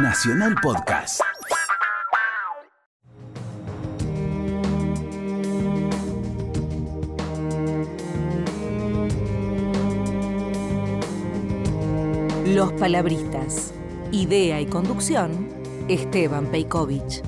Nacional Podcast. Los Palabristas. Idea y conducción, Esteban Peikovich.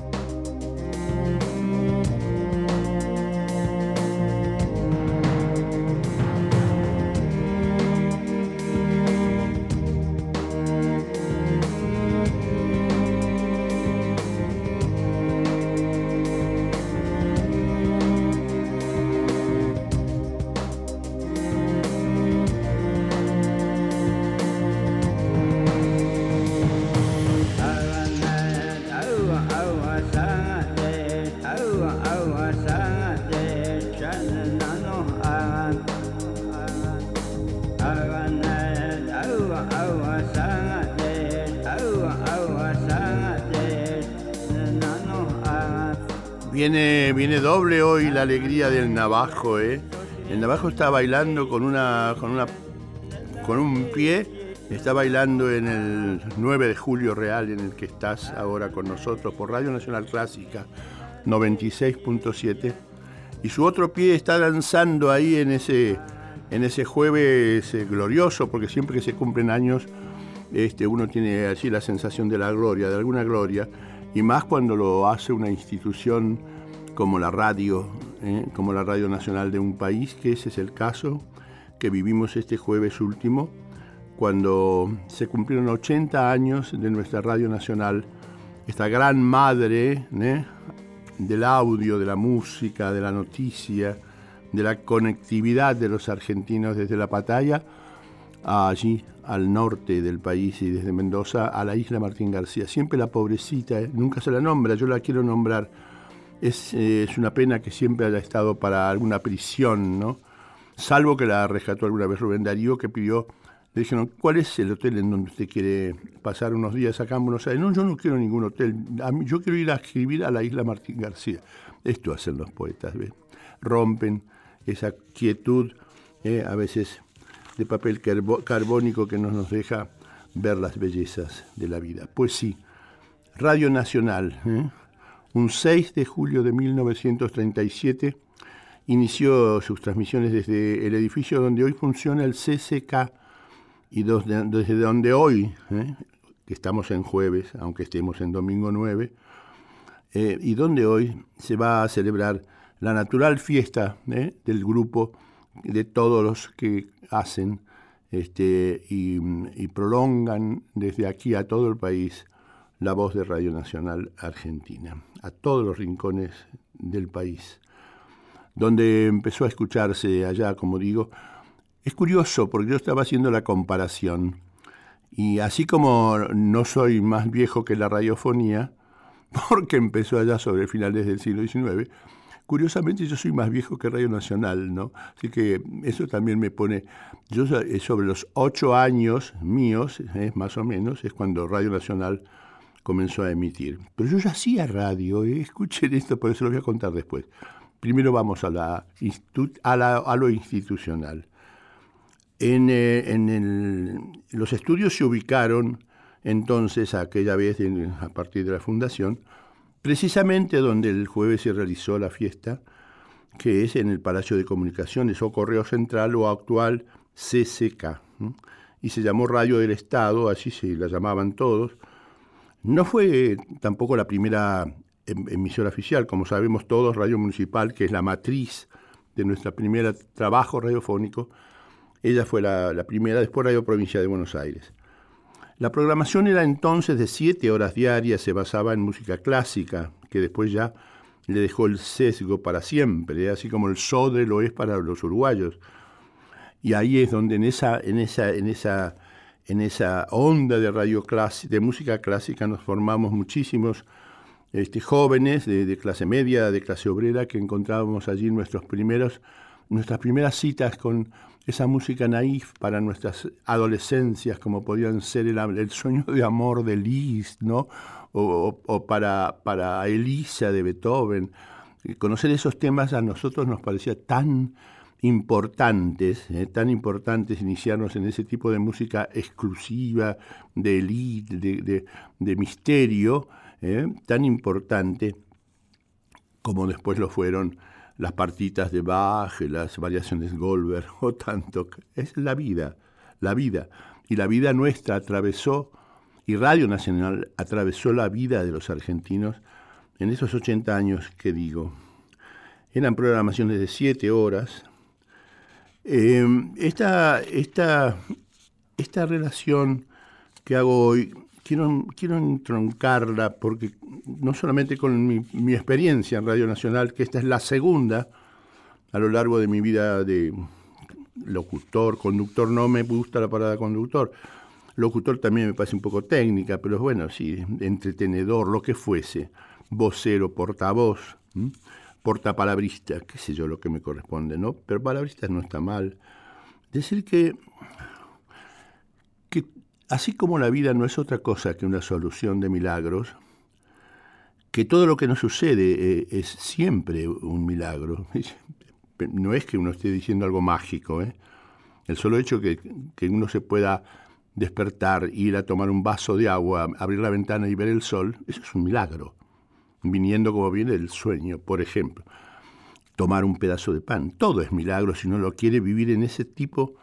Doble hoy la alegría del navajo, ¿eh? El navajo está bailando con una, con una, con un pie, está bailando en el 9 de julio real en el que estás ahora con nosotros por Radio Nacional Clásica 96.7 y su otro pie está danzando ahí en ese, en ese jueves eh, glorioso, porque siempre que se cumplen años este, uno tiene así la sensación de la gloria, de alguna gloria y más cuando lo hace una institución como la radio, ¿eh? como la Radio Nacional de un país, que ese es el caso que vivimos este jueves último, cuando se cumplieron 80 años de nuestra Radio Nacional, esta gran madre ¿eh? del audio, de la música, de la noticia, de la conectividad de los argentinos desde la batalla allí al norte del país y desde Mendoza a la isla Martín García. Siempre la pobrecita, ¿eh? nunca se la nombra, yo la quiero nombrar. Es, eh, es, una pena que siempre haya estado para alguna prisión, ¿no? Salvo que la rescató alguna vez Rubén Darío, que pidió, le dijeron, ¿cuál es el hotel en donde usted quiere pasar unos días acá en Buenos Aires? No, yo no quiero ningún hotel, yo quiero ir a escribir a la isla Martín García. Esto hacen los poetas, ¿ves? Rompen esa quietud, ¿eh? a veces de papel carbónico que no nos deja ver las bellezas de la vida. Pues sí, Radio Nacional, ¿eh? Un 6 de julio de 1937, inició sus transmisiones desde el edificio donde hoy funciona el CCK y desde donde hoy, ¿eh? que estamos en jueves, aunque estemos en domingo 9, eh, y donde hoy se va a celebrar la natural fiesta del grupo de todos los que hacen este, y, prolongan desde aquí a todo el país la voz de Radio Nacional Argentina, a todos los rincones del país, donde empezó a escucharse allá, como digo. Es curioso porque yo estaba haciendo la comparación y así como no soy más viejo que la radiofonía, porque empezó allá sobre finales del siglo XIX, Curiosamente yo soy más viejo que Radio Nacional, ¿no? Así que eso también me pone, yo eh, sobre los ocho años míos, eh, más o menos, es cuando Radio Nacional comenzó a emitir. Pero yo ya hacía radio, ¿eh? escuchen esto, por eso lo voy a contar después. Primero vamos a, la, a, lo institucional. En, eh, en los estudios se ubicaron entonces, aquella vez, a partir de la fundación, precisamente donde el jueves se realizó la fiesta, que es en el Palacio de Comunicaciones o Correo Central o actual CCK. Y se llamó Radio del Estado, así se la llamaban todos. No fue tampoco la primera em, emisora oficial, como sabemos todos, Radio Municipal, que es la matriz de nuestro primer trabajo radiofónico. Ella fue la, primera, después Radio Provincia de Buenos Aires. La programación era entonces de siete horas diarias, se basaba en música clásica, que después ya le dejó el sesgo para siempre, así como el sodre lo es para los uruguayos. Y ahí es donde en esa, en esa, en esa, en esa onda de radio de música clásica nos formamos muchísimos este, jóvenes de, clase media, de clase obrera, que encontrábamos allí nuestros primeros, nuestras primeras citas con esa música naif para nuestras adolescencias, como podían ser el, sueño de amor de Liszt, ¿no? o, para, para Elisa de Beethoven. Conocer esos temas a nosotros nos parecía tan, importantes, eh, tan importantes iniciarnos en ese tipo de música exclusiva, de elite, de, misterio, eh, tan importante como después lo fueron las partitas de Bach, las variaciones Goldberg o tanto. Es la vida, la vida. Y la vida nuestra atravesó, y Radio Nacional atravesó la vida de los argentinos en esos 80 años que digo. Eran programaciones de 7 horas. Em, esta, esta, esta relación que hago hoy, quiero, quiero entroncarla porque no solamente con mi, experiencia en Radio Nacional, que esta es la segunda a lo largo de mi vida de locutor, conductor, no me gusta la palabra conductor, locutor también me parece un poco técnica, pero bueno, sí, entretenedor, lo que fuese, vocero, portavoz, portapalabrista, qué sé yo lo que me corresponde, ¿no? Pero palabrista no está mal. Decir que, que así como la vida no es otra cosa que una solución de milagros, que todo lo que nos sucede eh, es siempre un milagro. No es que uno esté diciendo algo mágico. ¿eh? El solo hecho que, que uno se pueda despertar, ir a tomar un vaso de agua, abrir la ventana y ver el sol, eso es un milagro. Viniendo como viene el sueño, por ejemplo. Tomar un pedazo de pan, todo es milagro si uno lo quiere vivir en ese tipo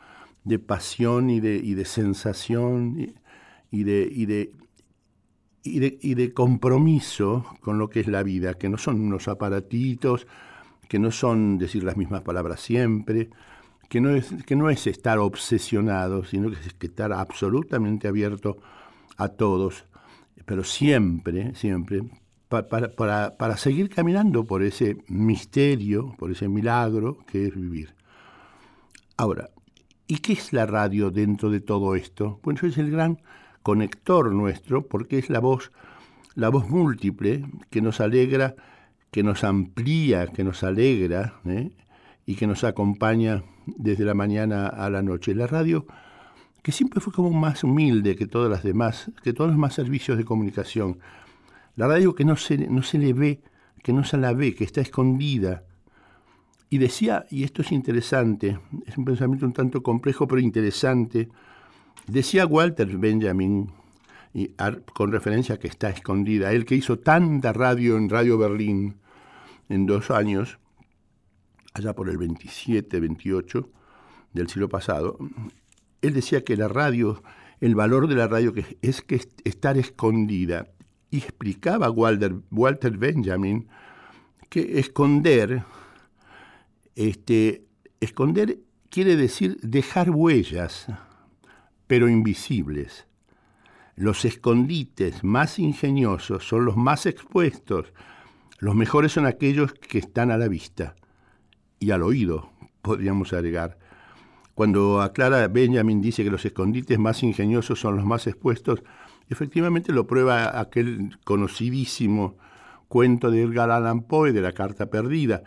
de pasión y de, y de sensación y, de, y, de, y de compromiso con lo que es la vida, que no son unos aparatitos, que no son decir las mismas palabras siempre, que no es, que no es estar obsesionado, sino que es estar absolutamente abierto a todos, pero siempre, siempre, para, seguir caminando por ese misterio, por ese milagro que es vivir. Ahora, ¿y qué es la radio dentro de todo esto? Bueno, es el gran conector nuestro, porque es la voz, la voz múltiple que nos alegra, que nos amplía, que nos alegra ¿eh? y que nos acompaña desde la mañana a la noche. La radio, que siempre fue como más humilde que todas las demás, que todos los demás servicios de comunicación. La radio que no se, no se le ve, que no se la ve, que está escondida. Y decía, y esto es interesante, es un pensamiento un tanto complejo pero interesante, Decía Walter Benjamin, y con referencia a que está escondida, él que hizo tanta radio en Radio Berlín en dos años, allá por el 27, 28 del siglo pasado, él decía que la radio, el valor de la radio es que estar escondida. Y explicaba Walter, Benjamin que esconder, este, esconder quiere decir dejar huellas pero invisibles. Los escondites más ingeniosos son los más expuestos. Los mejores son aquellos que están a la vista y al oído, podríamos agregar. Cuando aclara Benjamin dice que los escondites más ingeniosos son los más expuestos, efectivamente lo prueba aquel conocidísimo cuento de Edgar Allan Poe de la carta perdida,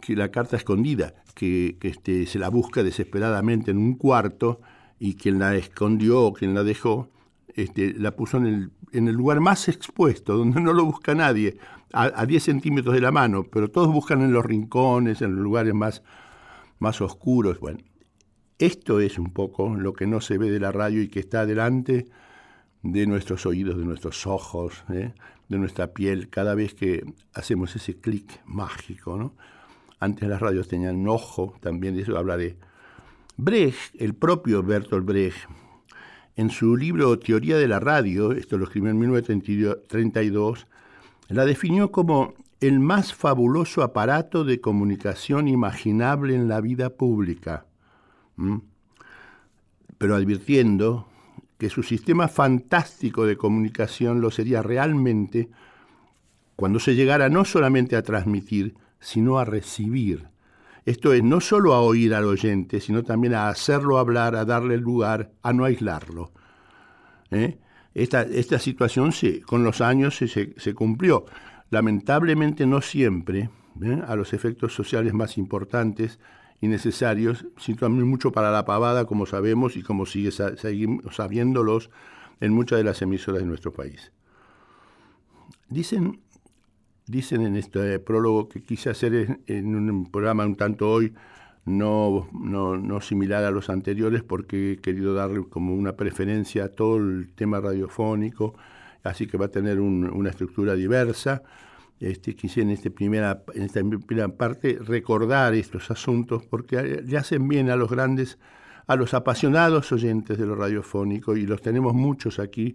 que la carta escondida, que, este, se la busca desesperadamente en un cuarto y quien la escondió, quien la dejó, este, la puso en el, en el lugar más expuesto, donde no lo busca nadie, a, 10 centímetros de la mano, pero todos buscan en los rincones, en los lugares más, más oscuros. Bueno, esto es un poco lo que no se ve de la radio y que está delante de nuestros oídos, de nuestros ojos, ¿eh? de nuestra piel, cada vez que hacemos ese clic mágico. ¿no? Antes las radios tenían ojo, también de eso hablaré. Brecht, el propio Bertolt Brecht, en su libro Teoría de la Radio, esto lo escribió en 1932, la definió como el más fabuloso aparato de comunicación imaginable en la vida pública, pero advirtiendo que su sistema fantástico de comunicación lo sería realmente cuando se llegara no solamente a transmitir, sino a recibir esto es no solo a oír al oyente, sino también a hacerlo hablar, a darle lugar, a no aislarlo. ¿eh? Esta, esta, situación con los años se, cumplió. Lamentablemente no siempre, ¿eh? a los efectos sociales más importantes y necesarios, sino también mucho para la pavada, como sabemos y como sigue seguimos sabiéndolos en muchas de las emisoras de nuestro país. Dicen Dicen en este prólogo que quise hacer en un programa un tanto hoy no, no, similar a los anteriores porque he querido darle como una preferencia a todo el tema radiofónico, así que va a tener una estructura diversa. Este, quisiera en, este primera, en esta primera parte recordar estos asuntos porque le hacen bien a los grandes, a los apasionados oyentes de lo radiofónico y los tenemos muchos aquí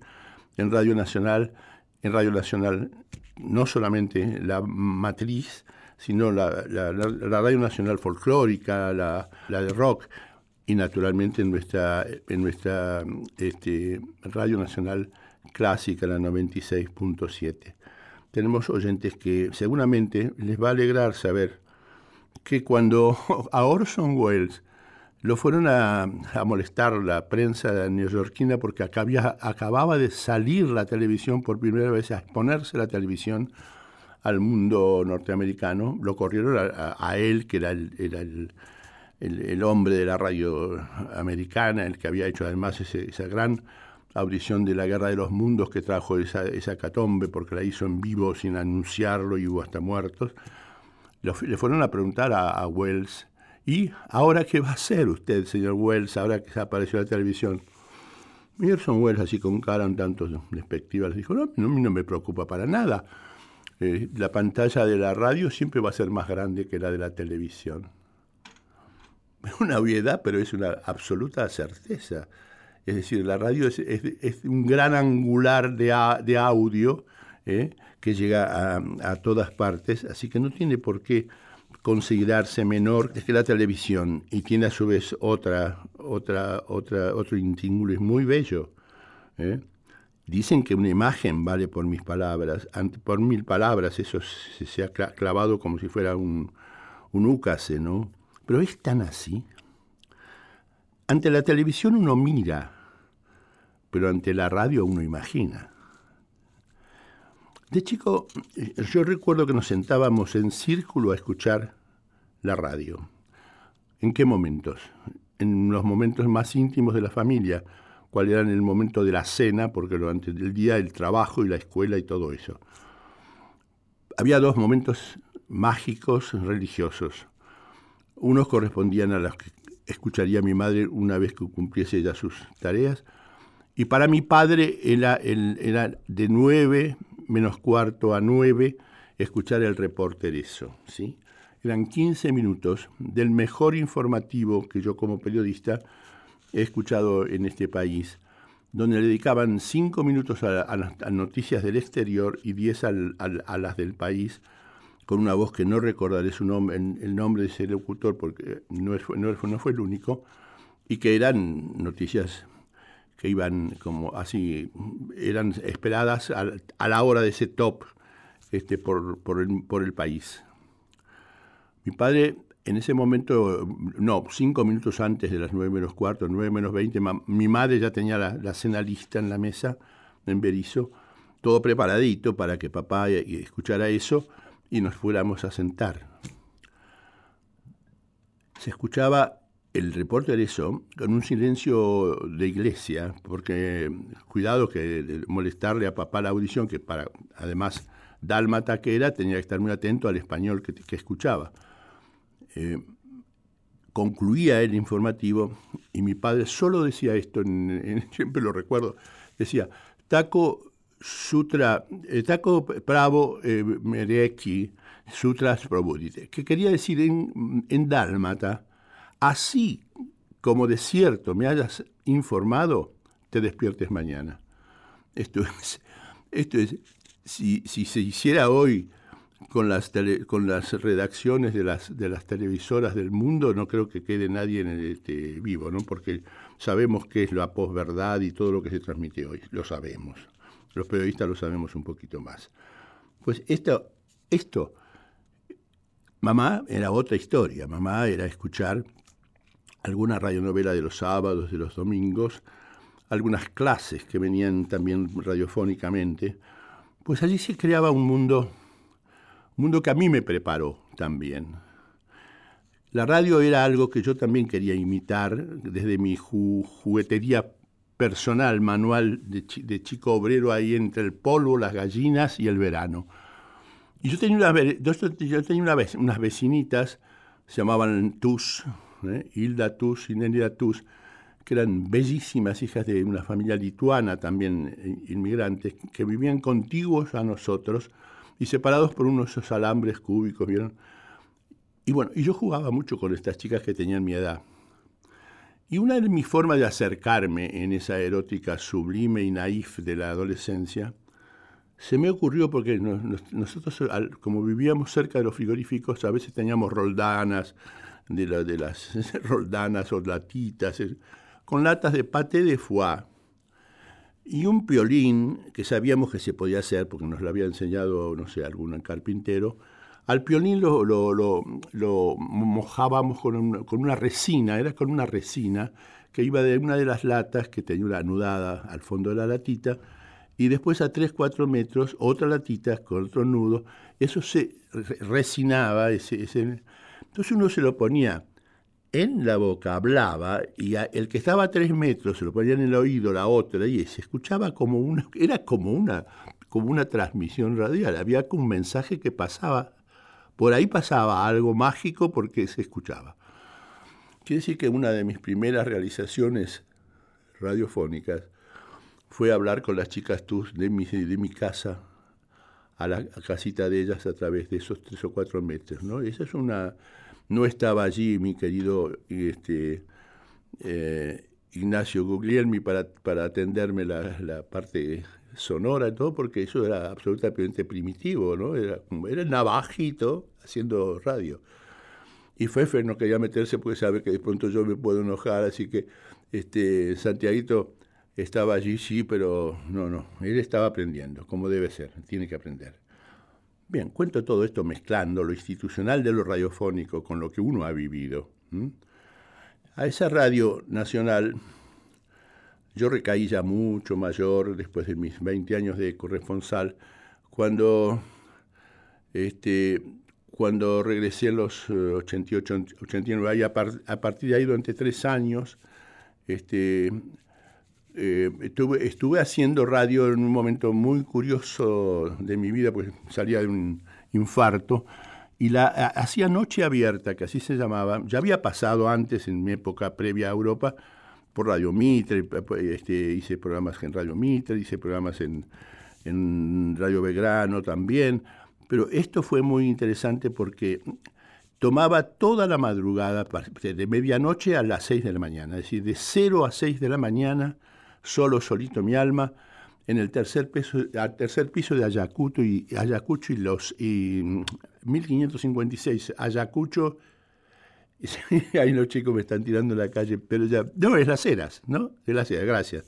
en Radio Nacional, en Radio Nacional, no solamente la matriz, sino la, Radio Nacional Folclórica, la, de rock y naturalmente en nuestra, en nuestra este, Radio Nacional Clásica, la 96.7 tenemos oyentes que seguramente les va a alegrar saber que cuando a Orson Welles lo fueron a, molestar la prensa neoyorquina porque acababa de salir la televisión por primera vez, a exponerse la televisión al mundo norteamericano, lo corrieron a, él, que era, el, hombre de la radio americana, el que había hecho además esa gran audición de la Guerra de los Mundos que trajo esa, esa catombe porque la hizo en vivo sin anunciarlo y hubo hasta muertos, le fueron a preguntar a, Wells, ¿y ahora qué va a hacer usted, señor Wells, ahora que se apareció la televisión? Y Wells, así con cara un tanto despectiva, les dijo, no, no, no me preocupa para nada. Eh, la pantalla de la radio siempre va a ser más grande que la de la televisión. Una obviedad, pero es una absoluta certeza. Es decir, la radio es, un gran angular de, audio ¿eh? que llega a, todas partes, así que no tiene por qué considerarse menor que la televisión y tiene a su vez otra, otra, otra, otro intíngulo, es muy bello. ¿eh? Dicen que una imagen vale por mis palabras, por mil palabras eso se, ha clavado como si fuera un, un úcase, ¿no? Pero es tan así. Ante la televisión uno mira, pero ante la radio uno imagina. De chico, yo recuerdo que nos sentábamos en círculo a escuchar la radio. ¿En qué momentos? En los momentos más íntimos de la familia, cuál era el momento de la cena, porque durante el día el trabajo y la escuela y todo eso. Había dos momentos mágicos religiosos. Unos correspondían a los que escucharía mi madre una vez que cumpliese ya sus tareas. Y para mi padre era, era de nueve menos cuarto a nueve escuchar el reporter eso. ¿sí? Eran 15 minutos del mejor informativo que yo como periodista he escuchado en este país, donde le dedicaban cinco minutos a, las noticias del exterior y diez a las del país, con una voz que no recordaré su nombre, el nombre de ese locutor porque no, no, fue el único, y que eran noticias que iban como así, eran esperadas a, la hora de ese top este, por, por, el, por el país. Mi padre en ese momento, no, cinco minutos antes de las nueve menos cuarto, nueve menos veinte, mi madre ya tenía la, la, cena lista en la mesa, en Berizo, todo preparadito para que papá escuchara eso y nos fuéramos a sentar. Se escuchaba el reporte de eso con un silencio de iglesia, porque cuidado que molestarle a papá la audición, que para además dálmata que era, tenía que estar muy atento al español que, escuchaba. Eh, concluía el informativo y mi padre solo decía esto, siempre lo recuerdo, decía, Taco Sutra, Taco Bravo eh, Sutras Probudite, que quería decir en, en dálmata, así como de cierto me hayas informado, te despiertes mañana. Esto es, esto es si, si se hiciera hoy con las, con las redacciones de las, de las televisoras del mundo, no creo que quede nadie en el, este, vivo, ¿no? porque sabemos qué es la posverdad y todo lo que se transmite hoy, lo sabemos los periodistas lo sabemos un poquito más. Pues esto, mamá era otra historia, mamá era escuchar alguna radionovela de los sábados, de los domingos, algunas clases que venían también radiofónicamente, pues allí se creaba un mundo, un mundo que a mí me preparó también. La radio era algo que yo también quería imitar desde mi juguetería personal, manual de, chico obrero ahí entre el polvo, las gallinas y el verano. Y yo tenía, una, yo tenía una vez, unas vecinitas se llamaban Tus, ¿eh? Hilda Tus y Nelida Tus, que eran bellísimas hijas de una familia lituana también, eh, inmigrantes, que vivían contiguos a nosotros y separados por unos alambres cúbicos, ¿vieron? Y bueno, y yo jugaba mucho con estas chicas que tenían mi edad. Y una de mis formas de acercarme en esa erótica sublime y naif de la adolescencia, se me ocurrió porque nosotros, como vivíamos cerca de los frigoríficos, a veces teníamos roldanas, de, las roldanas o latitas, con latas de pate de foie y un piolín que sabíamos que se podía hacer porque nos lo había enseñado, no sé, algún carpintero, al piolín lo, lo, mojábamos con, con, una resina, era con una resina que iba de una de las latas que tenía una anudada al fondo de la latita, y después a 3, 4 metros otra latita con otro nudo, eso se resinaba, ese, entonces uno se lo ponía en la boca, hablaba, y el que estaba a 3 metros se lo ponía en el oído la otra, y se escuchaba como una, era como una, como una transmisión radial, había un mensaje que pasaba por ahí pasaba algo mágico porque se escuchaba. Quiere decir que una de mis primeras realizaciones radiofónicas fue hablar con las chicas TUS de mi, de mi casa a la casita de ellas a través de esos tres o cuatro metros. ¿no? Esa es una... No estaba allí mi querido este, eh, Ignacio Guglielmi para, para atenderme la, la parte sonora todo, porque eso era absolutamente primitivo, ¿no? Era, era navajito haciendo radio. Y Fefe no quería meterse porque sabe que de pronto yo me puedo enojar, así que este, Santiaguito estaba allí, sí, pero no, no, él estaba aprendiendo, como debe ser, tiene que aprender. Bien, cuento todo esto mezclando lo institucional de lo radiofónico con lo que uno ha vivido. A esa radio nacional yo recaí ya mucho mayor, después de mis 20 años de corresponsal, cuando, este, cuando regresé en los 88, eh, 89, y a, partir de ahí durante tres años, este, eh, estuve, estuve haciendo radio en un momento muy curioso de mi vida, pues salía de un infarto, y la hacía Noche Abierta, que así se llamaba, ya había pasado antes, en mi época previa a Europa, por Radio Mitre, este, hice programas en Radio Mitre, hice programas en, Radio Belgrano también, pero esto fue muy interesante porque tomaba toda la madrugada, de medianoche a las 6 de la mañana, es decir, de 0 a 6 de la mañana, solo, solito mi alma, en el tercer piso, al tercer piso de Ayacucho y, Ayacucho y los y 1556, Ayacucho ahí los chicos me están tirando en la calle, pero ya. No, es las eras, ¿no? Es las eras, gracias.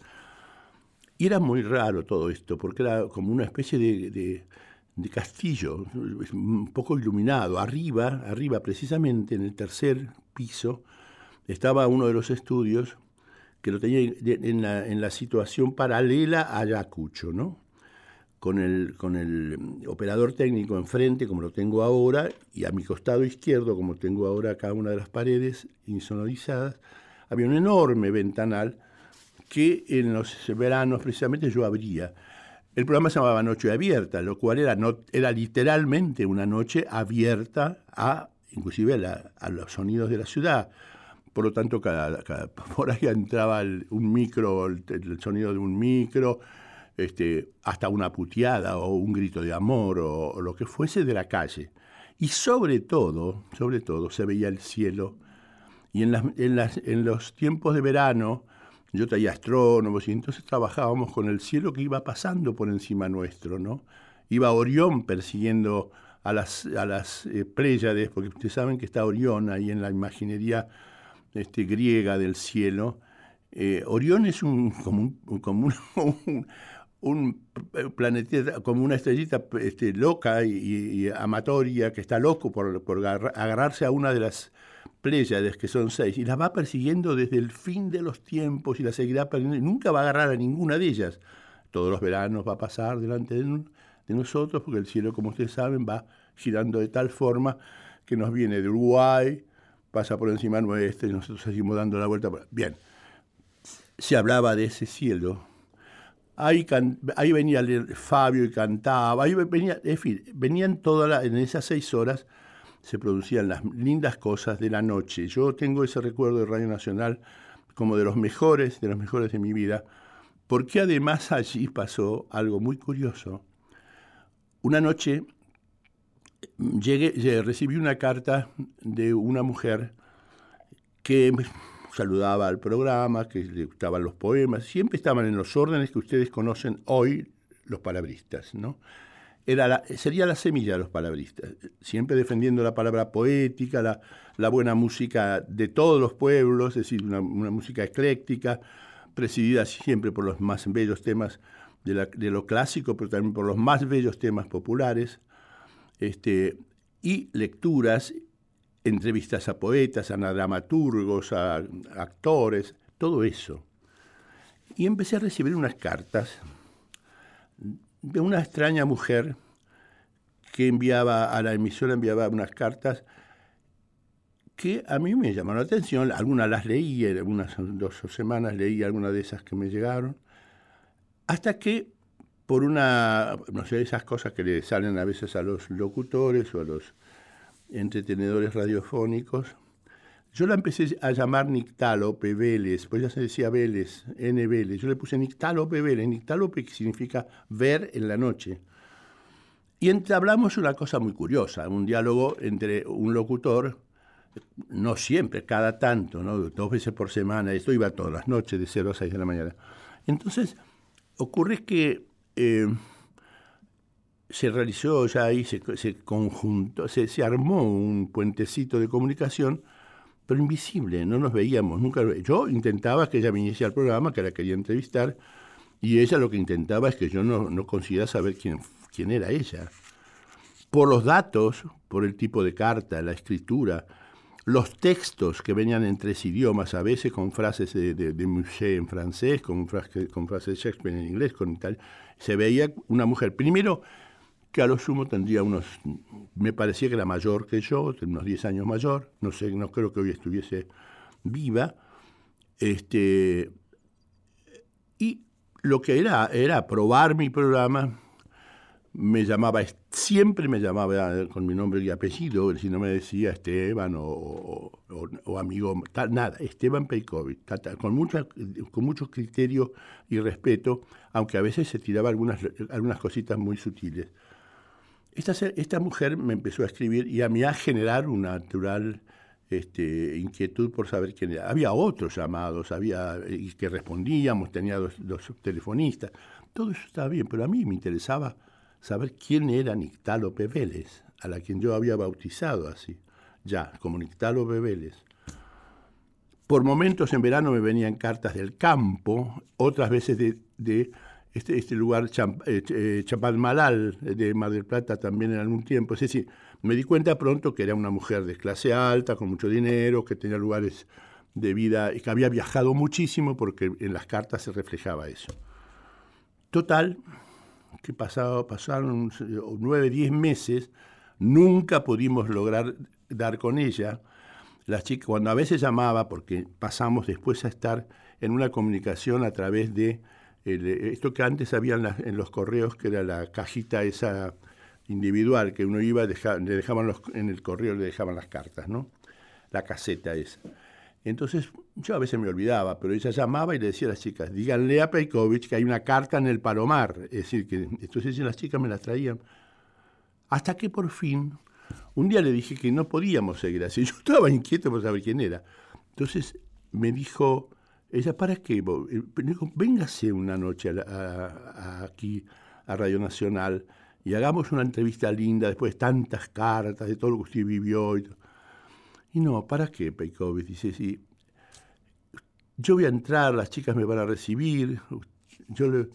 Y era muy raro todo esto, porque era como una especie de, castillo, un poco iluminado. Arriba, arriba, precisamente en el tercer piso, estaba uno de los estudios que lo tenía en la, en la situación paralela a Ayacucho, ¿no? Con el, con el operador técnico enfrente, como lo tengo ahora, y a mi costado izquierdo, como tengo ahora cada una de las paredes insonorizadas, había un enorme ventanal que en los veranos precisamente yo abría. El programa se llamaba Noche Abierta, lo cual era, no, era literalmente una noche abierta a, inclusive a, los sonidos de la ciudad. Por lo tanto, cada, por ahí entraba un micro, el sonido de un micro, este, hasta una puteada o un grito de amor o, lo que fuese de la calle. Y sobre todo, sobre todo, se veía el cielo. Y en, los tiempos de verano, yo traía astrónomos y entonces trabajábamos con el cielo que iba pasando por encima nuestro, ¿no? Iba Orión persiguiendo a las, a las eh, porque ustedes saben que está Orión ahí en la imaginería este, griega del cielo. Eh, Orión es un, como un, un planeta, como una estrellita este, loca y, amatoria, que está loco por, agarrarse a una de las Pléyades, que son seis, y la va persiguiendo desde el fin de los tiempos y la seguirá perdiendo, y nunca va a agarrar a ninguna de ellas. Todos los veranos va a pasar delante de, nosotros, porque el cielo, como ustedes saben, va girando de tal forma que nos viene de Uruguay, pasa por encima nuestro y nosotros seguimos dando la vuelta. Bien, se hablaba de ese cielo Ahí, ahí, venía Fabio y cantaba, ahí venía, en fin, venían todas en esas seis horas, se producían las lindas cosas de la noche. Yo tengo ese recuerdo de Radio Nacional como de los mejores, de los mejores de mi vida, porque además allí pasó algo muy curioso. Una noche llegué, recibí una carta de una mujer que saludaba al programa, que le gustaban los poemas, siempre estaban en los órdenes que ustedes conocen hoy los palabristas, ¿no? Era sería la semilla de los palabristas, siempre defendiendo la palabra poética, la, buena música de todos los pueblos, es decir, una, música ecléctica, presidida siempre por los más bellos temas de, lo clásico, pero también por los más bellos temas populares, este, y lecturas entrevistas a poetas, a dramaturgos, a, actores, todo eso. Y empecé a recibir unas cartas de una extraña mujer que enviaba a la emisora, enviaba unas cartas que a mí me llamaron la atención, algunas las leí, en unas dos semanas leí algunas de esas que me llegaron, hasta que por una, no sé, esas cosas que le salen a veces a los locutores o a los entretenedores radiofónicos. Yo la empecé a llamar Nictálope Vélez, pues ya se decía Vélez, N. Vélez. Yo le puse Nictálope Vélez, Nictálope que significa ver en la noche. Y entablamos una cosa muy curiosa, un diálogo entre un locutor, no siempre, cada tanto, ¿no? dos veces por semana, esto iba todas las noches de 0 a 6 de la mañana. Entonces, ocurre que eh, se realizó ya ahí, se, conjuntó, se, se, armó un puentecito de comunicación, pero invisible, no nos veíamos, nunca. Yo intentaba que ella viniese al programa, que la quería entrevistar, y ella lo que intentaba es que yo no, no consiguiera saber quién, quién era ella. Por los datos, por el tipo de carta, la escritura, los textos que venían en tres idiomas, a veces con frases de, de, Musset en francés, con, con frases de Shakespeare en inglés, con tal, se veía una mujer, primero, que a lo sumo tendría unos, me parecía que era mayor que yo, unos 10 años mayor, no sé, no creo que hoy estuviese viva, este, y lo que era era probar mi programa, me llamaba, siempre me llamaba con mi nombre y apellido, si no me decía Esteban o, amigo, nada, Esteban Peikovic, con, mucha, con mucho criterio y respeto, aunque a veces se tiraba algunas, algunas cositas muy sutiles. Esta, mujer me empezó a escribir y a mí a generar una natural este, inquietud por saber quién era. Había otros llamados, había y que respondíamos, tenía dos, telefonistas. Todo eso estaba bien, pero a mí me interesaba saber quién era Nictalope Vélez, a la quien yo había bautizado así, ya, como Nictalope Vélez. Por momentos en verano me venían cartas del campo, otras veces de este, este lugar, eh, eh, Chapadmalal, de Mar del Plata, también en algún tiempo. Es decir, me di cuenta pronto que era una mujer de clase alta, con mucho dinero, que tenía lugares de vida y que había viajado muchísimo porque en las cartas se reflejaba eso. Total, que pasado, pasaron nueve, diez meses, nunca pudimos lograr dar con ella. La chica, cuando a veces llamaba, porque pasamos después a estar en una comunicación a través de eh, esto que antes había en, los correos, que era la cajita esa individual, que uno iba, le dejaban los, en el correo le dejaban las cartas, ¿no? La caseta esa. Entonces, yo a veces me olvidaba, pero ella llamaba y le decía a las chicas, díganle a Peikovic que hay una carta en el Palomar. Es decir, que entonces las chicas me las traían. Hasta que por fin, un día le dije que no podíamos seguir así. Yo estaba inquieto por saber quién era. Entonces me dijo, ella, ¿para qué? Eh, véngase una noche aquí a Radio Nacional y hagamos una entrevista linda después de tantas cartas, de todo lo que usted vivió. Y, y no, ¿para qué, Peikovic? Dice, sí, yo voy a entrar, las chicas me van a recibir, yo le,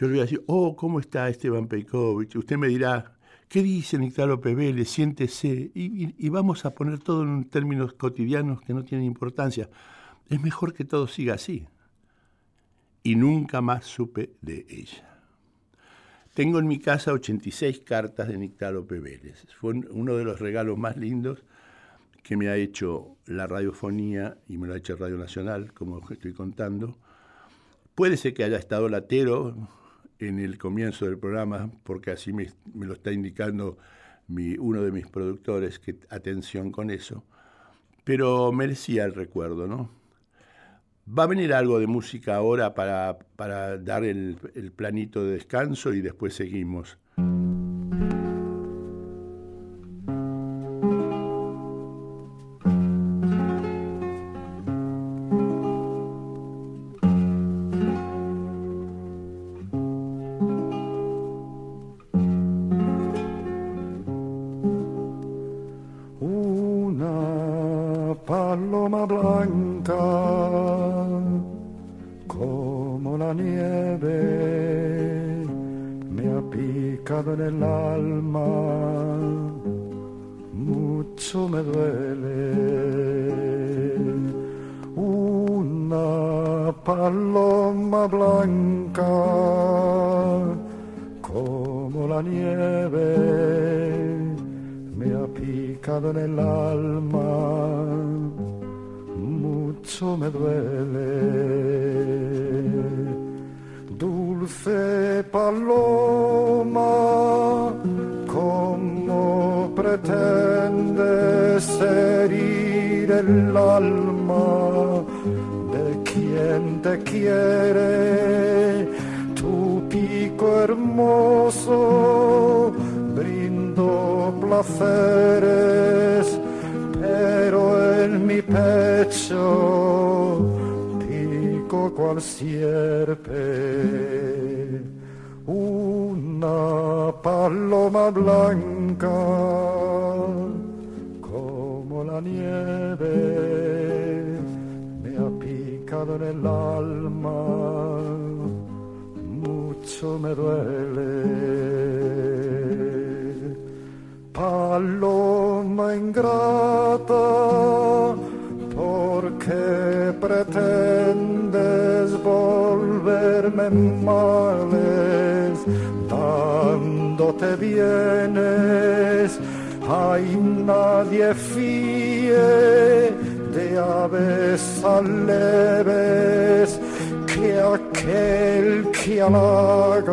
yo le voy a decir, oh, ¿cómo está Esteban Peikovic? Usted me dirá, ¿qué dice Nictalo Pebele? Siéntese. Y, y vamos a poner todo en términos cotidianos que no tienen importancia es mejor que todo siga así. Y nunca más supe de ella. Tengo en mi casa 86 cartas de Nictalope Vélez. Fue uno de los regalos más lindos que me ha hecho la radiofonía y me lo ha hecho Radio Nacional, como estoy contando. Puede ser que haya estado latero en el comienzo del programa, porque así me, lo está indicando uno de mis productores, que atención con eso, pero merecía el recuerdo, ¿no? Va a venir algo de música ahora para, para dar el, el planito de descanso y después seguimos. Paloma ingrata, ¿por qué pretendes volverme males? Dándote bienes, hay nadie fíe de aves leves que aquel que halaga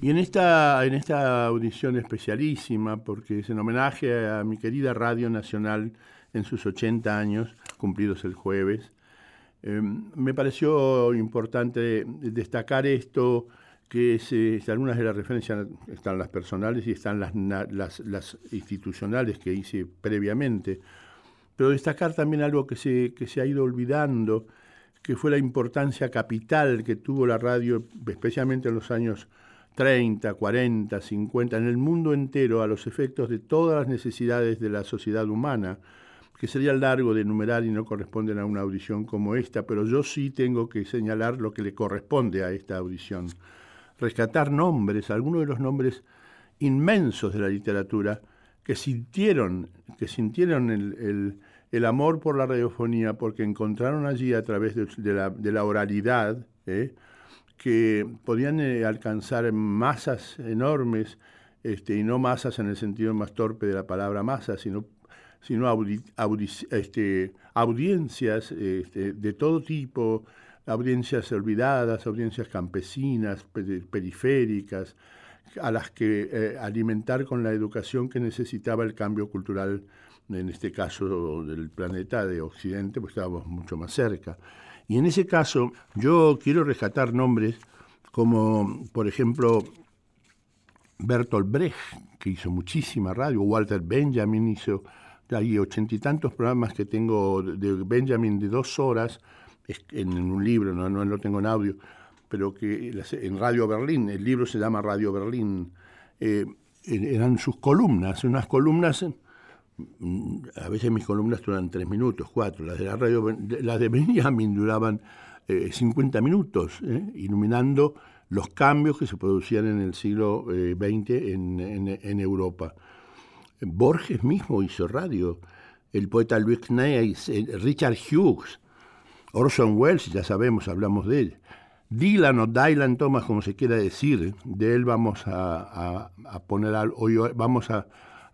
esta audición especialísima, porque es en homenaje a mi querida Radio Nacional en sus 80 años, cumplidos el jueves, em, me pareció importante destacar esto, que es, eh, algunas de las referencias están las personales y están las, las, institucionales que hice previamente, pero destacar también algo que se, que se ha ido olvidando, que fue la importancia capital que tuvo la radio, especialmente en los años 30, 40, 50, en el mundo entero a los efectos de todas las necesidades de la sociedad humana, que sería largo de enumerar y no corresponden a una audición como esta, pero yo sí tengo que señalar lo que le corresponde a esta audición. Rescatar nombres, algunos de los nombres inmensos de la literatura, que sintieron, que sintieron el, amor por la radiofonía, porque encontraron allí a través de, la, de la, oralidad, ¿eh? Que podían eh, alcanzar masas enormes, este, y no masas en el sentido más torpe de la palabra masa, sino, sino este, audiencias este, de todo tipo, audiencias olvidadas, audiencias campesinas, periféricas, a las que eh, alimentar con la educación que necesitaba el cambio cultural, en este caso del planeta de Occidente, pues estábamos mucho más cerca. Y en ese caso yo quiero rescatar nombres como, por ejemplo, Bertolt Brecht, que hizo muchísima radio, Walter Benjamin hizo, hay ochenta y tantos programas que tengo de Benjamin de dos horas, en un libro, no, no lo tengo en audio, pero que en Radio Berlín, el libro se llama Radio Berlín, eh, eran sus columnas, unas columnas a veces mis columnas duran tres minutos, cuatro, las de la radio, las de Benjamin duraban 50 eh, minutos, ¿eh? iluminando los cambios que se producían en el siglo XX eh, en, Europa. Borges mismo hizo radio. el poeta Luis Kneis, Richard Hughes, Orson Welles, ya sabemos, hablamos de él. Dylan o Dylan Thomas, como se quiera decir, de él vamos a, poner hoy, vamos a,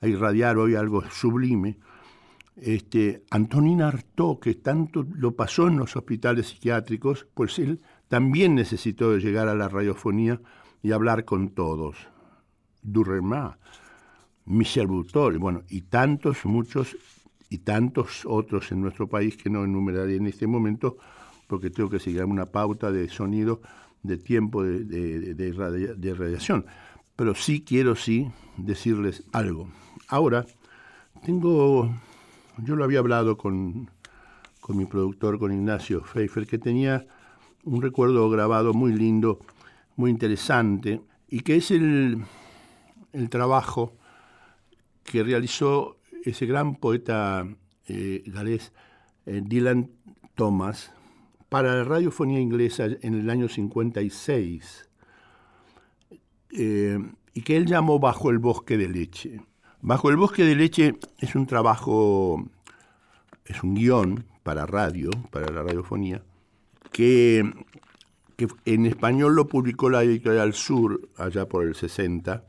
irradiar hoy algo sublime. Este, Antonina Artaud, que tanto lo pasó en los hospitales psiquiátricos, pues él también necesitó llegar a la radiofonía y hablar con todos. Durrema, Michel Butor, bueno, y tantos, muchos y tantos otros en nuestro país que no enumeraré en este momento porque tengo que seguir una pauta de sonido de tiempo de, de, radiación. Pero sí quiero sí decirles algo. Ahora, tengo, yo lo había hablado con, con mi productor, con Ignacio Pfeiffer, que tenía un recuerdo grabado muy lindo, muy interesante, y que es el, el trabajo que realizó ese gran poeta eh, galés eh, Dylan Thomas para la radiofonía inglesa en el año 56 eh, y que él llamó Bajo el bosque de leche. Bajo el bosque de leche es un trabajo, es un guion para radio, para la radiofonía, que, en español lo publicó la editorial Sur allá por el 60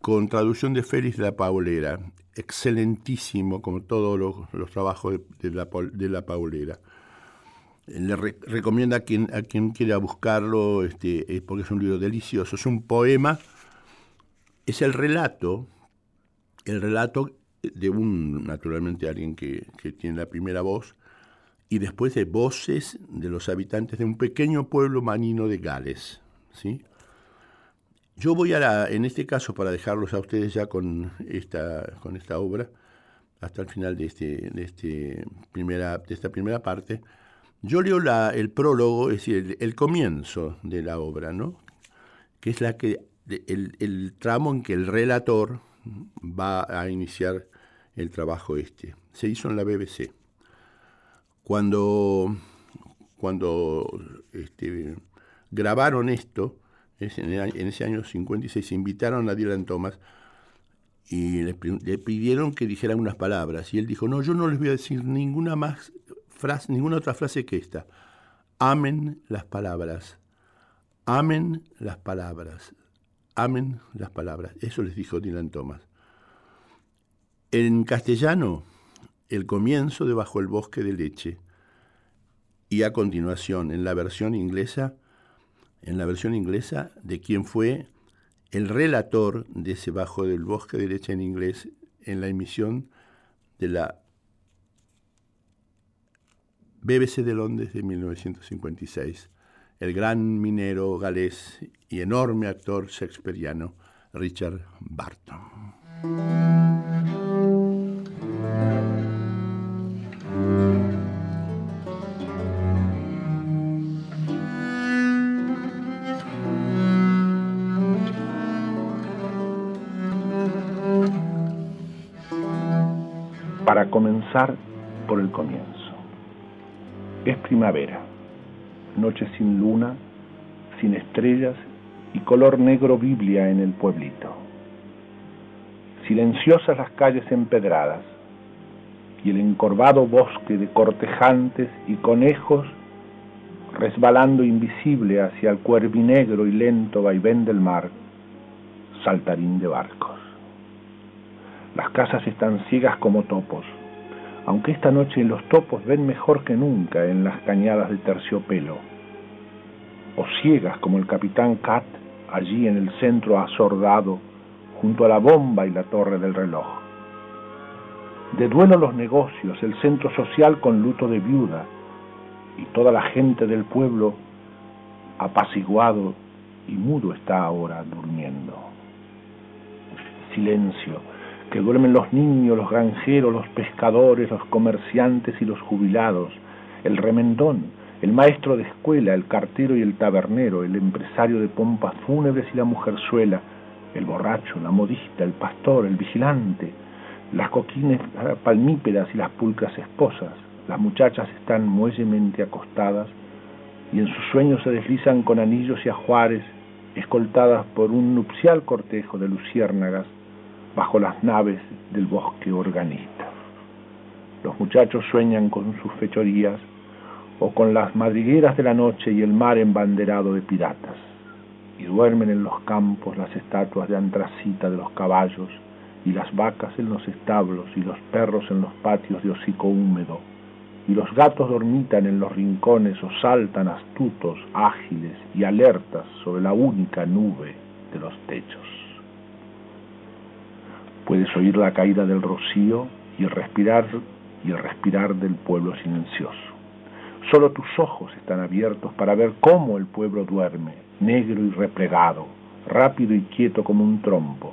con traducción de Félix de la Paulera, excelentísimo como todos los, trabajos de, la, Paulera. Le recomienda a quien, a quien quiera buscarlo, este, porque es un libro delicioso. Es un poema, es el relato, el relato de un, naturalmente, alguien que, que tiene la primera voz, y después de voces de los habitantes de un pequeño pueblo manino de Gales. ¿sí? Yo voy a, la, en este caso, para dejarlos a ustedes ya con esta, con esta obra, hasta el final de, este, de, este primera, de esta primera parte, yo leo la, el prólogo, es decir, el, comienzo de la obra, ¿no? que es la que, el, el tramo en que el relator va a iniciar el trabajo este. Se hizo en la BBC. Cuando, cuando este, grabaron esto, en, ese año 56 invitaron a Dylan Thomas y le, pidieron que dijera unas palabras. Y él dijo, no, yo no les voy a decir ninguna más frase, ninguna otra frase que esta. Amen las palabras. Amen las palabras. Amen las palabras. Eso les dijo Dylan Thomas. En castellano, el comienzo de Bajo el bosque de leche. Y a continuación, en la versión inglesa, en la versión inglesa de quien fue el relator de ese Bajo del Bosque de Leche en inglés en la emisión de la BBC de Londres de 1956, el gran minero galés y enorme actor shakespeariano Richard Barton. para comenzar por el comienzo. Es primavera, noche sin luna, sin estrellas y color negro Biblia en el pueblito. Silenciosas las calles empedradas y el encorvado bosque de cortejantes y conejos resbalando invisible hacia el cuervinegro y lento vaivén del mar, saltarín de barcos. Las casas están ciegas como topos, aunque esta noche los topos ven mejor que nunca en las cañadas de terciopelo, o ciegas como el capitán Cat allí en el centro asordado, junto a la bomba y la torre del reloj. De duelo los negocios, el centro social con luto de viuda, y toda la gente del pueblo apaciguado y mudo está ahora durmiendo. Silencio que duermen los niños, los granjeros, los pescadores, los comerciantes y los jubilados, el remendón, el maestro de escuela, el cartero y el tabernero, el empresario de pompas fúnebres y la mujerzuela, el borracho, la modista, el pastor, el vigilante, las coquines palmíperas y las pulcras esposas. Las muchachas están muellemente acostadas y en sus sueños se deslizan con anillos y ajuares, escoltadas por un nupcial cortejo de luciérnagas bajo las naves del bosque organista. Los muchachos sueñan con sus fechorías o con las madrigueras de la noche y el mar embanderado de piratas. Y duermen en los campos las estatuas de antracita de los caballos y las vacas en los establos y los perros en los patios de hocico húmedo y los gatos dormitan en los rincones o saltan astutos, ágiles y alertas sobre la única nube de los techos. Puedes oír la caída del rocío y el respirar y el respirar del pueblo silencioso. Solo tus ojos están abiertos para ver cómo el pueblo duerme, negro y replegado, rápido y quieto como un trompo,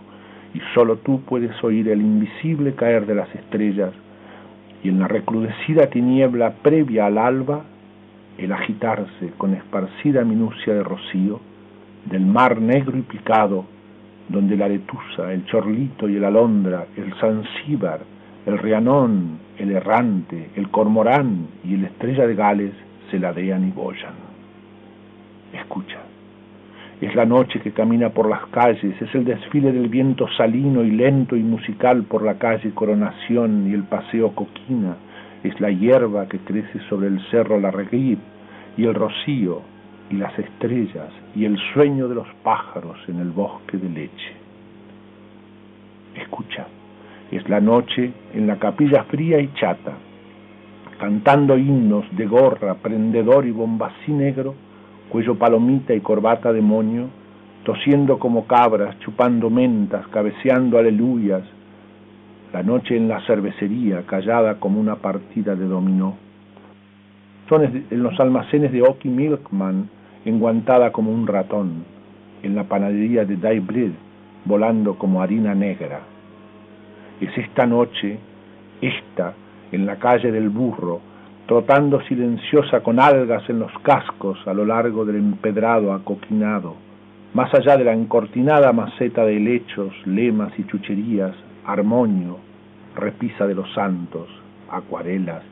y solo tú puedes oír el invisible caer de las estrellas y en la recrudecida tiniebla previa al alba, el agitarse con esparcida minucia de rocío, del mar negro y picado, donde la letusa, el chorlito y el alondra, el zanzíbar, el rianón, el errante, el cormorán y el estrella de Gales se ladean y bollan. Escucha. Es la noche que camina por las calles, es el desfile del viento salino y lento y musical por la calle Coronación y el paseo Coquina, es la hierba que crece sobre el cerro La y el rocío y las estrellas y el sueño de los pájaros en el bosque de leche. Escucha, es la noche en la capilla fría y chata, cantando himnos de gorra, prendedor y bombací negro, cuello palomita y corbata de moño, tosiendo como cabras, chupando mentas, cabeceando aleluyas, la noche en la cervecería, callada como una partida de dominó. Son en los almacenes de Oki Milkman, enguantada como un ratón, en la panadería de Daybread, volando como harina negra. Es esta noche, esta, en la calle del burro, trotando silenciosa con algas en los cascos a lo largo del empedrado acoquinado, más allá de la encortinada maceta de helechos, lemas y chucherías, armonio, repisa de los santos, acuarelas,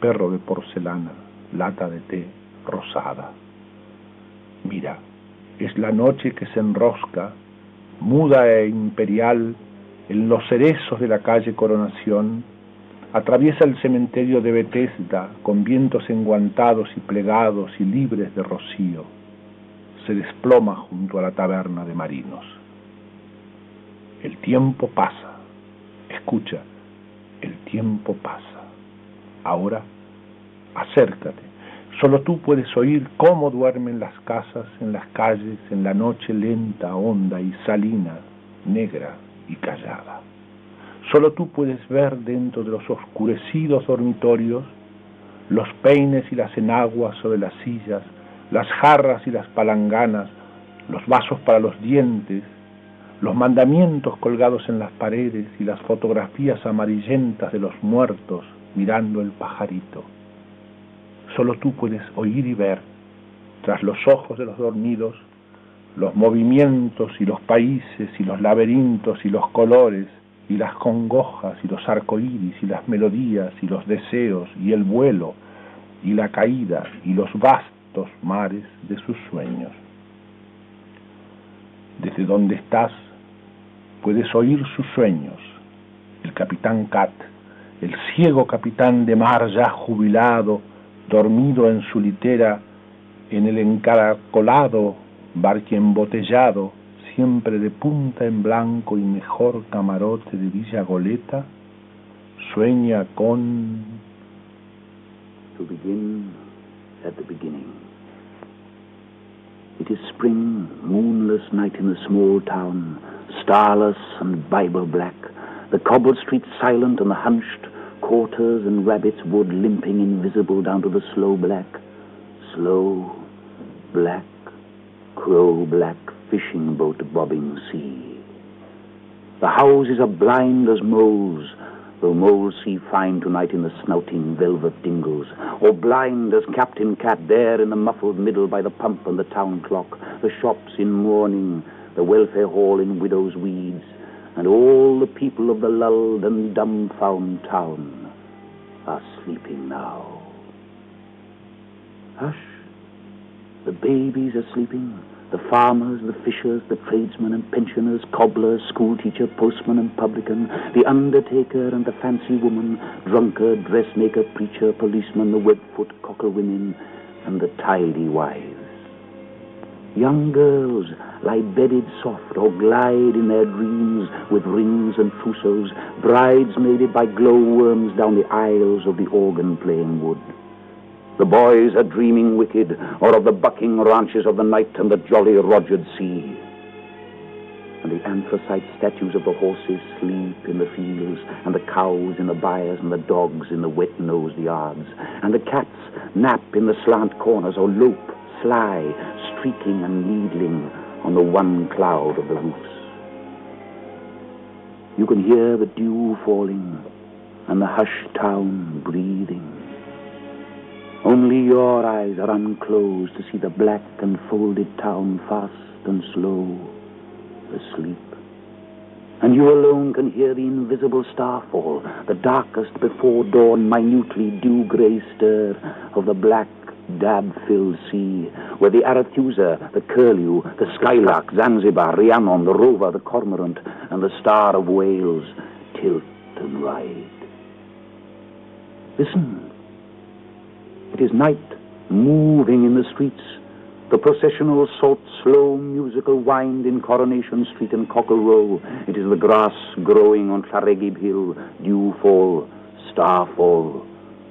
perro de porcelana, lata de té, rosada. Mira, es la noche que se enrosca, muda e imperial, en los cerezos de la calle Coronación, Atraviesa el cementerio de Bethesda con vientos enguantados y plegados y libres de rocío. Se desploma junto a la taberna de marinos. El tiempo pasa. Escucha, el tiempo pasa. Ahora, acércate. Solo tú puedes oír cómo duermen las casas en las calles en la noche lenta, honda y salina, negra y callada. Solo tú puedes ver dentro de los oscurecidos dormitorios los peines y las enaguas sobre las sillas, las jarras y las palanganas, los vasos para los dientes, los mandamientos colgados en las paredes y las fotografías amarillentas de los muertos mirando el pajarito. Solo tú puedes oír y ver, tras los ojos de los dormidos, los movimientos y los países y los laberintos y los colores y las congojas y los arcoíris y las melodías y los deseos y el vuelo y la caída y los vastos mares de sus sueños. Desde donde estás puedes oír sus sueños. El capitán Cat, el ciego capitán de mar ya jubilado, dormido en su litera en el encaracolado barque embotellado, siempre de punta en blanco y mejor camarote de Villa Goleta, sueña con... To begin at the beginning. It is spring, moonless night in the small town, starless and Bible black, the cobbled streets silent and the hunched quarters and rabbits wood limping invisible down to the slow black, slow, black, crow black fishing boat bobbing sea. The houses are blind as moles, though moles see fine tonight in the snouting velvet dingles, or blind as Captain Cat there in the muffled middle by the pump and the town clock, the shops in mourning, the welfare hall in widow's weeds, and all the people of the lulled and dumbfound town are sleeping now. Hush, the babies are sleeping. The farmers, the fishers, the tradesmen and pensioners, cobblers, schoolteacher, postman and publican, the undertaker and the fancy woman, drunkard, dressmaker, preacher, policeman, the webfoot, cocker women, and the tidy wives. Young girls lie bedded soft or glide in their dreams with rings and trousseaux, bridesmaided by glowworms down the aisles of the organ-playing wood. The boys are dreaming wicked, or of the bucking ranches of the night and the jolly Rogered sea. And the anthracite statues of the horses sleep in the fields, and the cows in the byres, and the dogs in the wet-nosed yards, and the cats nap in the slant corners or lope, sly, streaking and needling on the one cloud of the roofs. You can hear the dew falling and the hushed town breathing. Only your eyes are unclosed to see the black and folded town fast and slow asleep. And you alone can hear the invisible starfall, the darkest before dawn, minutely dew-gray stir of the black, dab-filled sea, where the Arethusa, the Curlew, the Skylark, Zanzibar, Rhiannon, the Rover, the Cormorant, and the Star of Wales tilt and ride. Listen. It is night, moving in the streets. The processional salt, slow musical wind in Coronation Street and Cockle Row. It is the grass growing on Llaregib Hill, dewfall, starfall,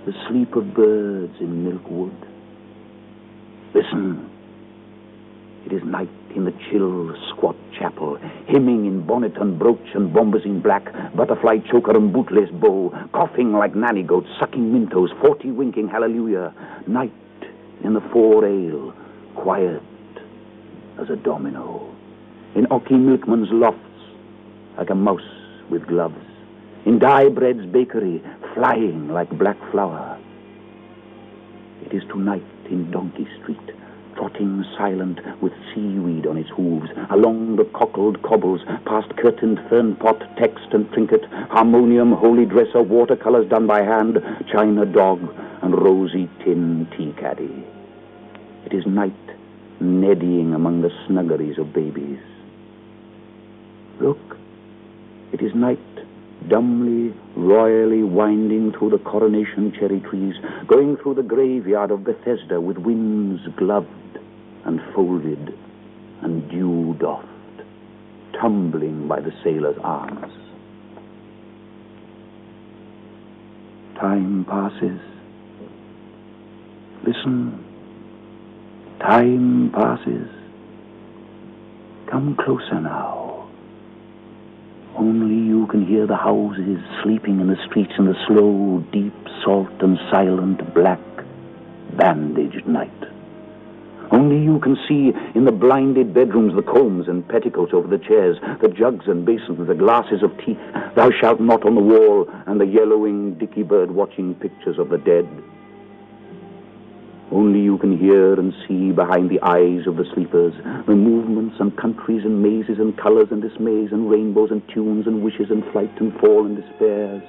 the sleep of birds in Milkwood. Listen. It is night in the chill, squat chapel, hymning in bonnet and brooch and bombazine black, butterfly choker and bootless bow, coughing like nanny goats, sucking mintos, forty winking hallelujah. Night in the four ale, quiet as a domino. In Ocky Milkman's lofts, like a mouse with gloves. In Dye Bread's bakery, flying like black flour. It is tonight in Donkey Street trotting silent with seaweed on its hooves, along the cockled cobbles, past curtained fern pot, text and trinket, harmonium, holy dresser, watercolors done by hand, china dog, and rosy tin tea caddy. It is night, neddying among the snuggeries of babies. Look, it is night, dumbly, royally winding through the coronation cherry trees, going through the graveyard of Bethesda with winds gloved and folded and dew doffed, tumbling by the sailor's arms. Time passes. Listen. Time passes. Come closer now. Only you can hear the houses sleeping in the streets in the slow, deep, salt and silent black, bandaged night. Only you can see in the blinded bedrooms the combs and petticoats over the chairs, the jugs and basins, the glasses of teeth, thou shalt not on the wall, and the yellowing dicky bird watching pictures of the dead. Only you can hear and see behind the eyes of the sleepers the movements and countries and mazes and colors and dismays and rainbows and tunes and wishes and flight and fall and despairs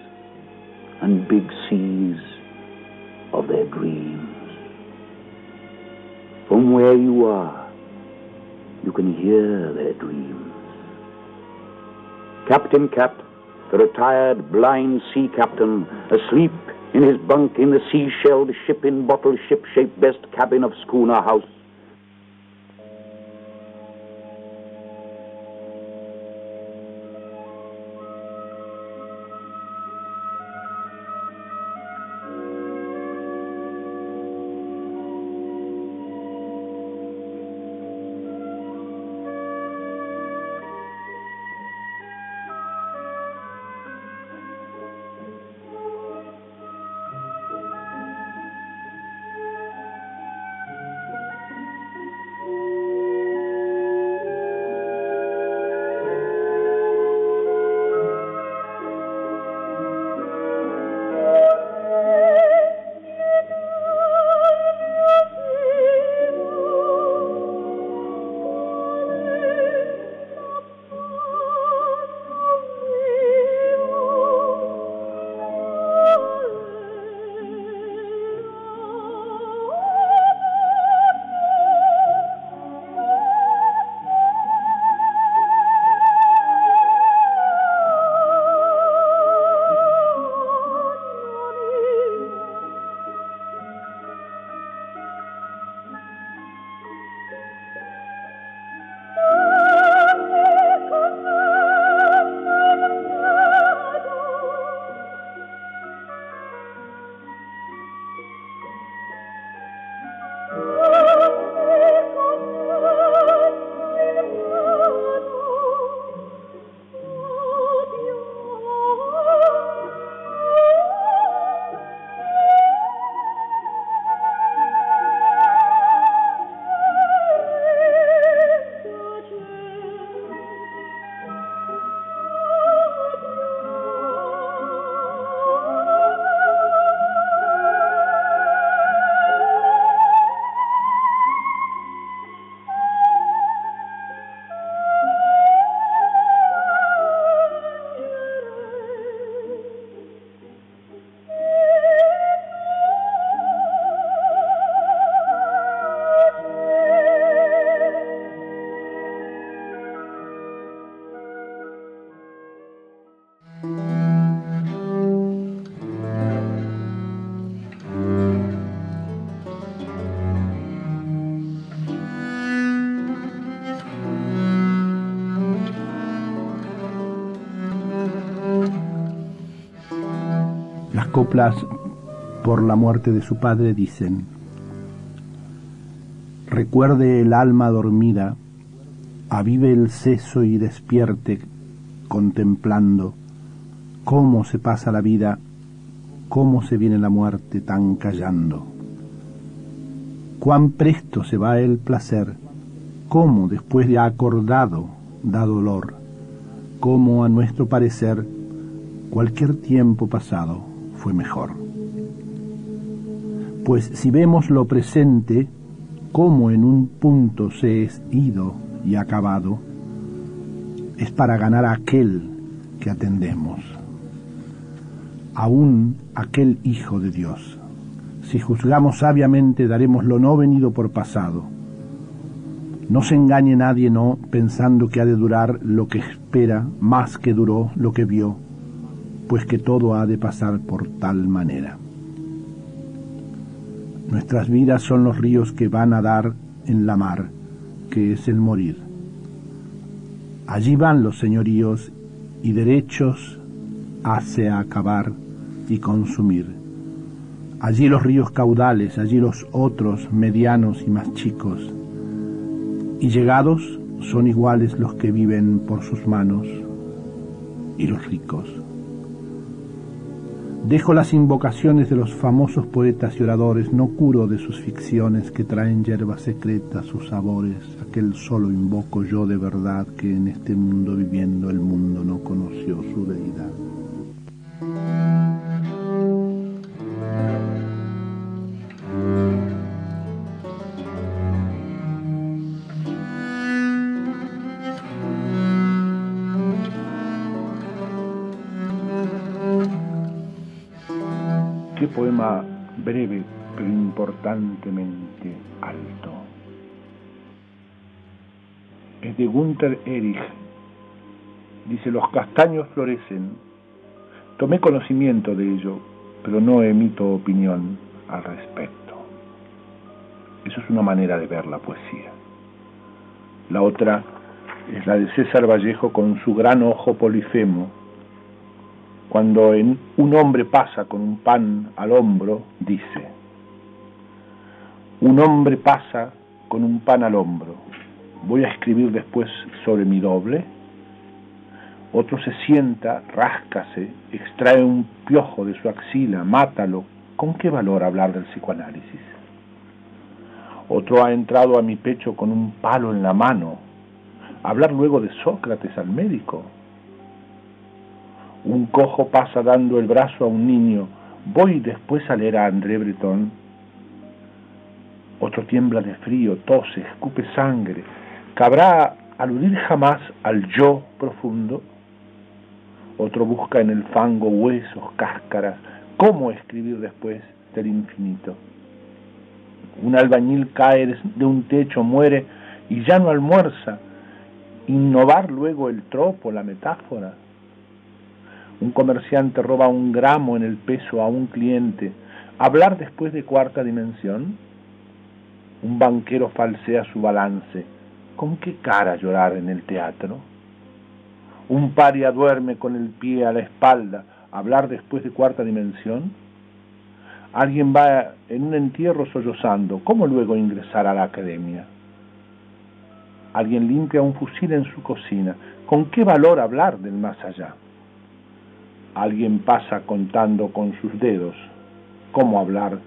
and big seas of their dreams. From where you are, you can hear their dreams. Captain Cap, the retired blind sea captain, asleep in his bunk in the sea-shelled ship in bottle ship-shaped best cabin of schooner house. Por la muerte de su padre dicen, recuerde el alma dormida, avive el seso y despierte contemplando cómo se pasa la vida, cómo se viene la muerte tan callando. Cuán presto se va el placer, cómo después de acordado da dolor, cómo a nuestro parecer cualquier tiempo pasado fue mejor. Pues si vemos lo presente, cómo en un punto se es ido y acabado, es para ganar a aquel que atendemos, aún aquel Hijo de Dios. Si juzgamos sabiamente, daremos lo no venido por pasado. No se engañe nadie, no, pensando que ha de durar lo que espera más que duró lo que vio, pues que todo ha de pasar por tal manera. Nuestras vidas son los ríos que van a dar en la mar, que es el morir. Allí van los señoríos y derechos hace acabar y consumir. Allí los ríos caudales, allí los otros medianos y más chicos. Y llegados son iguales los que viven por sus manos y los ricos. Dejo las invocaciones de los famosos poetas y oradores, no curo de sus ficciones que traen hierbas secretas sus sabores, aquel solo invoco yo de verdad que en este mundo viviendo el mundo no conoció su deidad. Poema breve pero importantemente alto. Es de Gunther Erich. Dice, los castaños florecen. Tomé conocimiento de ello, pero no emito opinión al respecto. Eso es una manera de ver la poesía. La otra es la de César Vallejo con su gran ojo polifemo, cuando un hombre pasa con un pan al hombro, dice, un hombre pasa con un pan al hombro, voy a escribir después sobre mi doble. Otro se sienta, ráscase, extrae un piojo de su axila, mátalo. ¿Con qué valor hablar del psicoanálisis? Otro ha entrado a mi pecho con un palo en la mano. Hablar luego de Sócrates al médico, un cojo pasa dando el brazo a un niño. Voy después a leer a André Breton. Otro tiembla de frío, tose, escupe sangre. ¿Cabrá aludir jamás al yo profundo? Otro busca en el fango huesos, cáscaras. ¿Cómo escribir después del infinito? Un albañil cae de un techo, muere y ya no almuerza. Innovar luego el tropo, la metáfora un comerciante roba un gramo en el peso a un cliente, hablar después de cuarta dimensión, un banquero falsea su balance, ¿con qué cara llorar en el teatro? Un paria duerme con el pie a la espalda, hablar después de cuarta dimensión. Alguien va en un entierro sollozando, ¿cómo luego ingresar a la academia? Alguien limpia un fusil en su cocina, ¿con qué valor hablar del más allá? Alguien pasa contando con sus dedos cómo hablar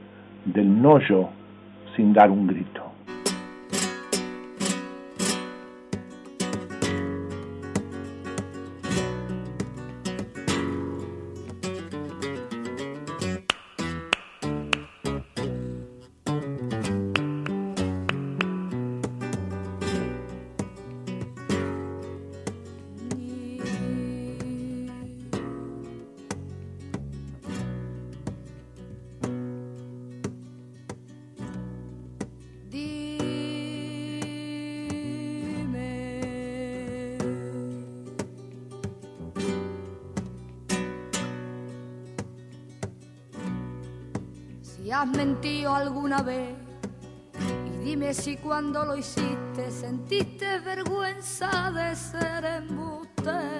del no yo sin dar un grito. Cuando lo hiciste sentiste vergüenza de ser embustero.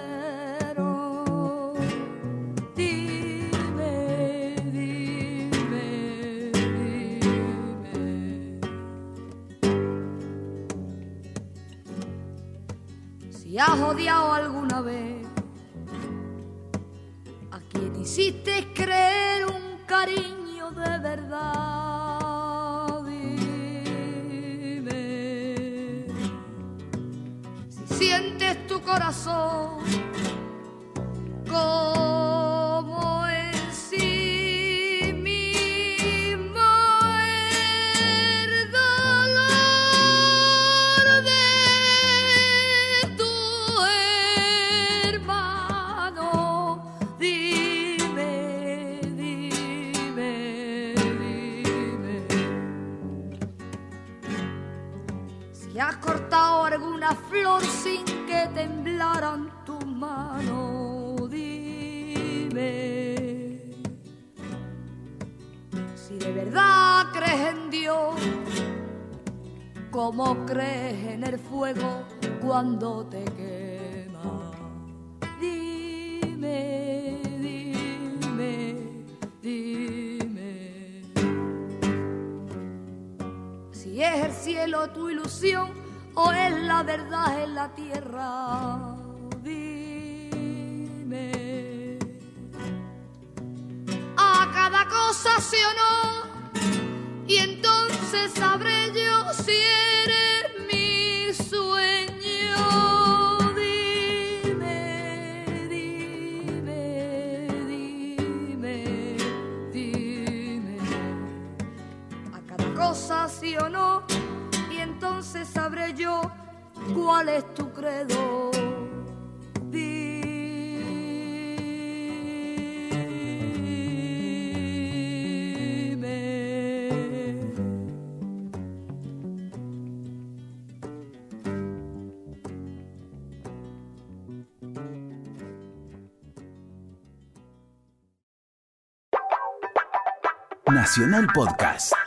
Nacional Podcast.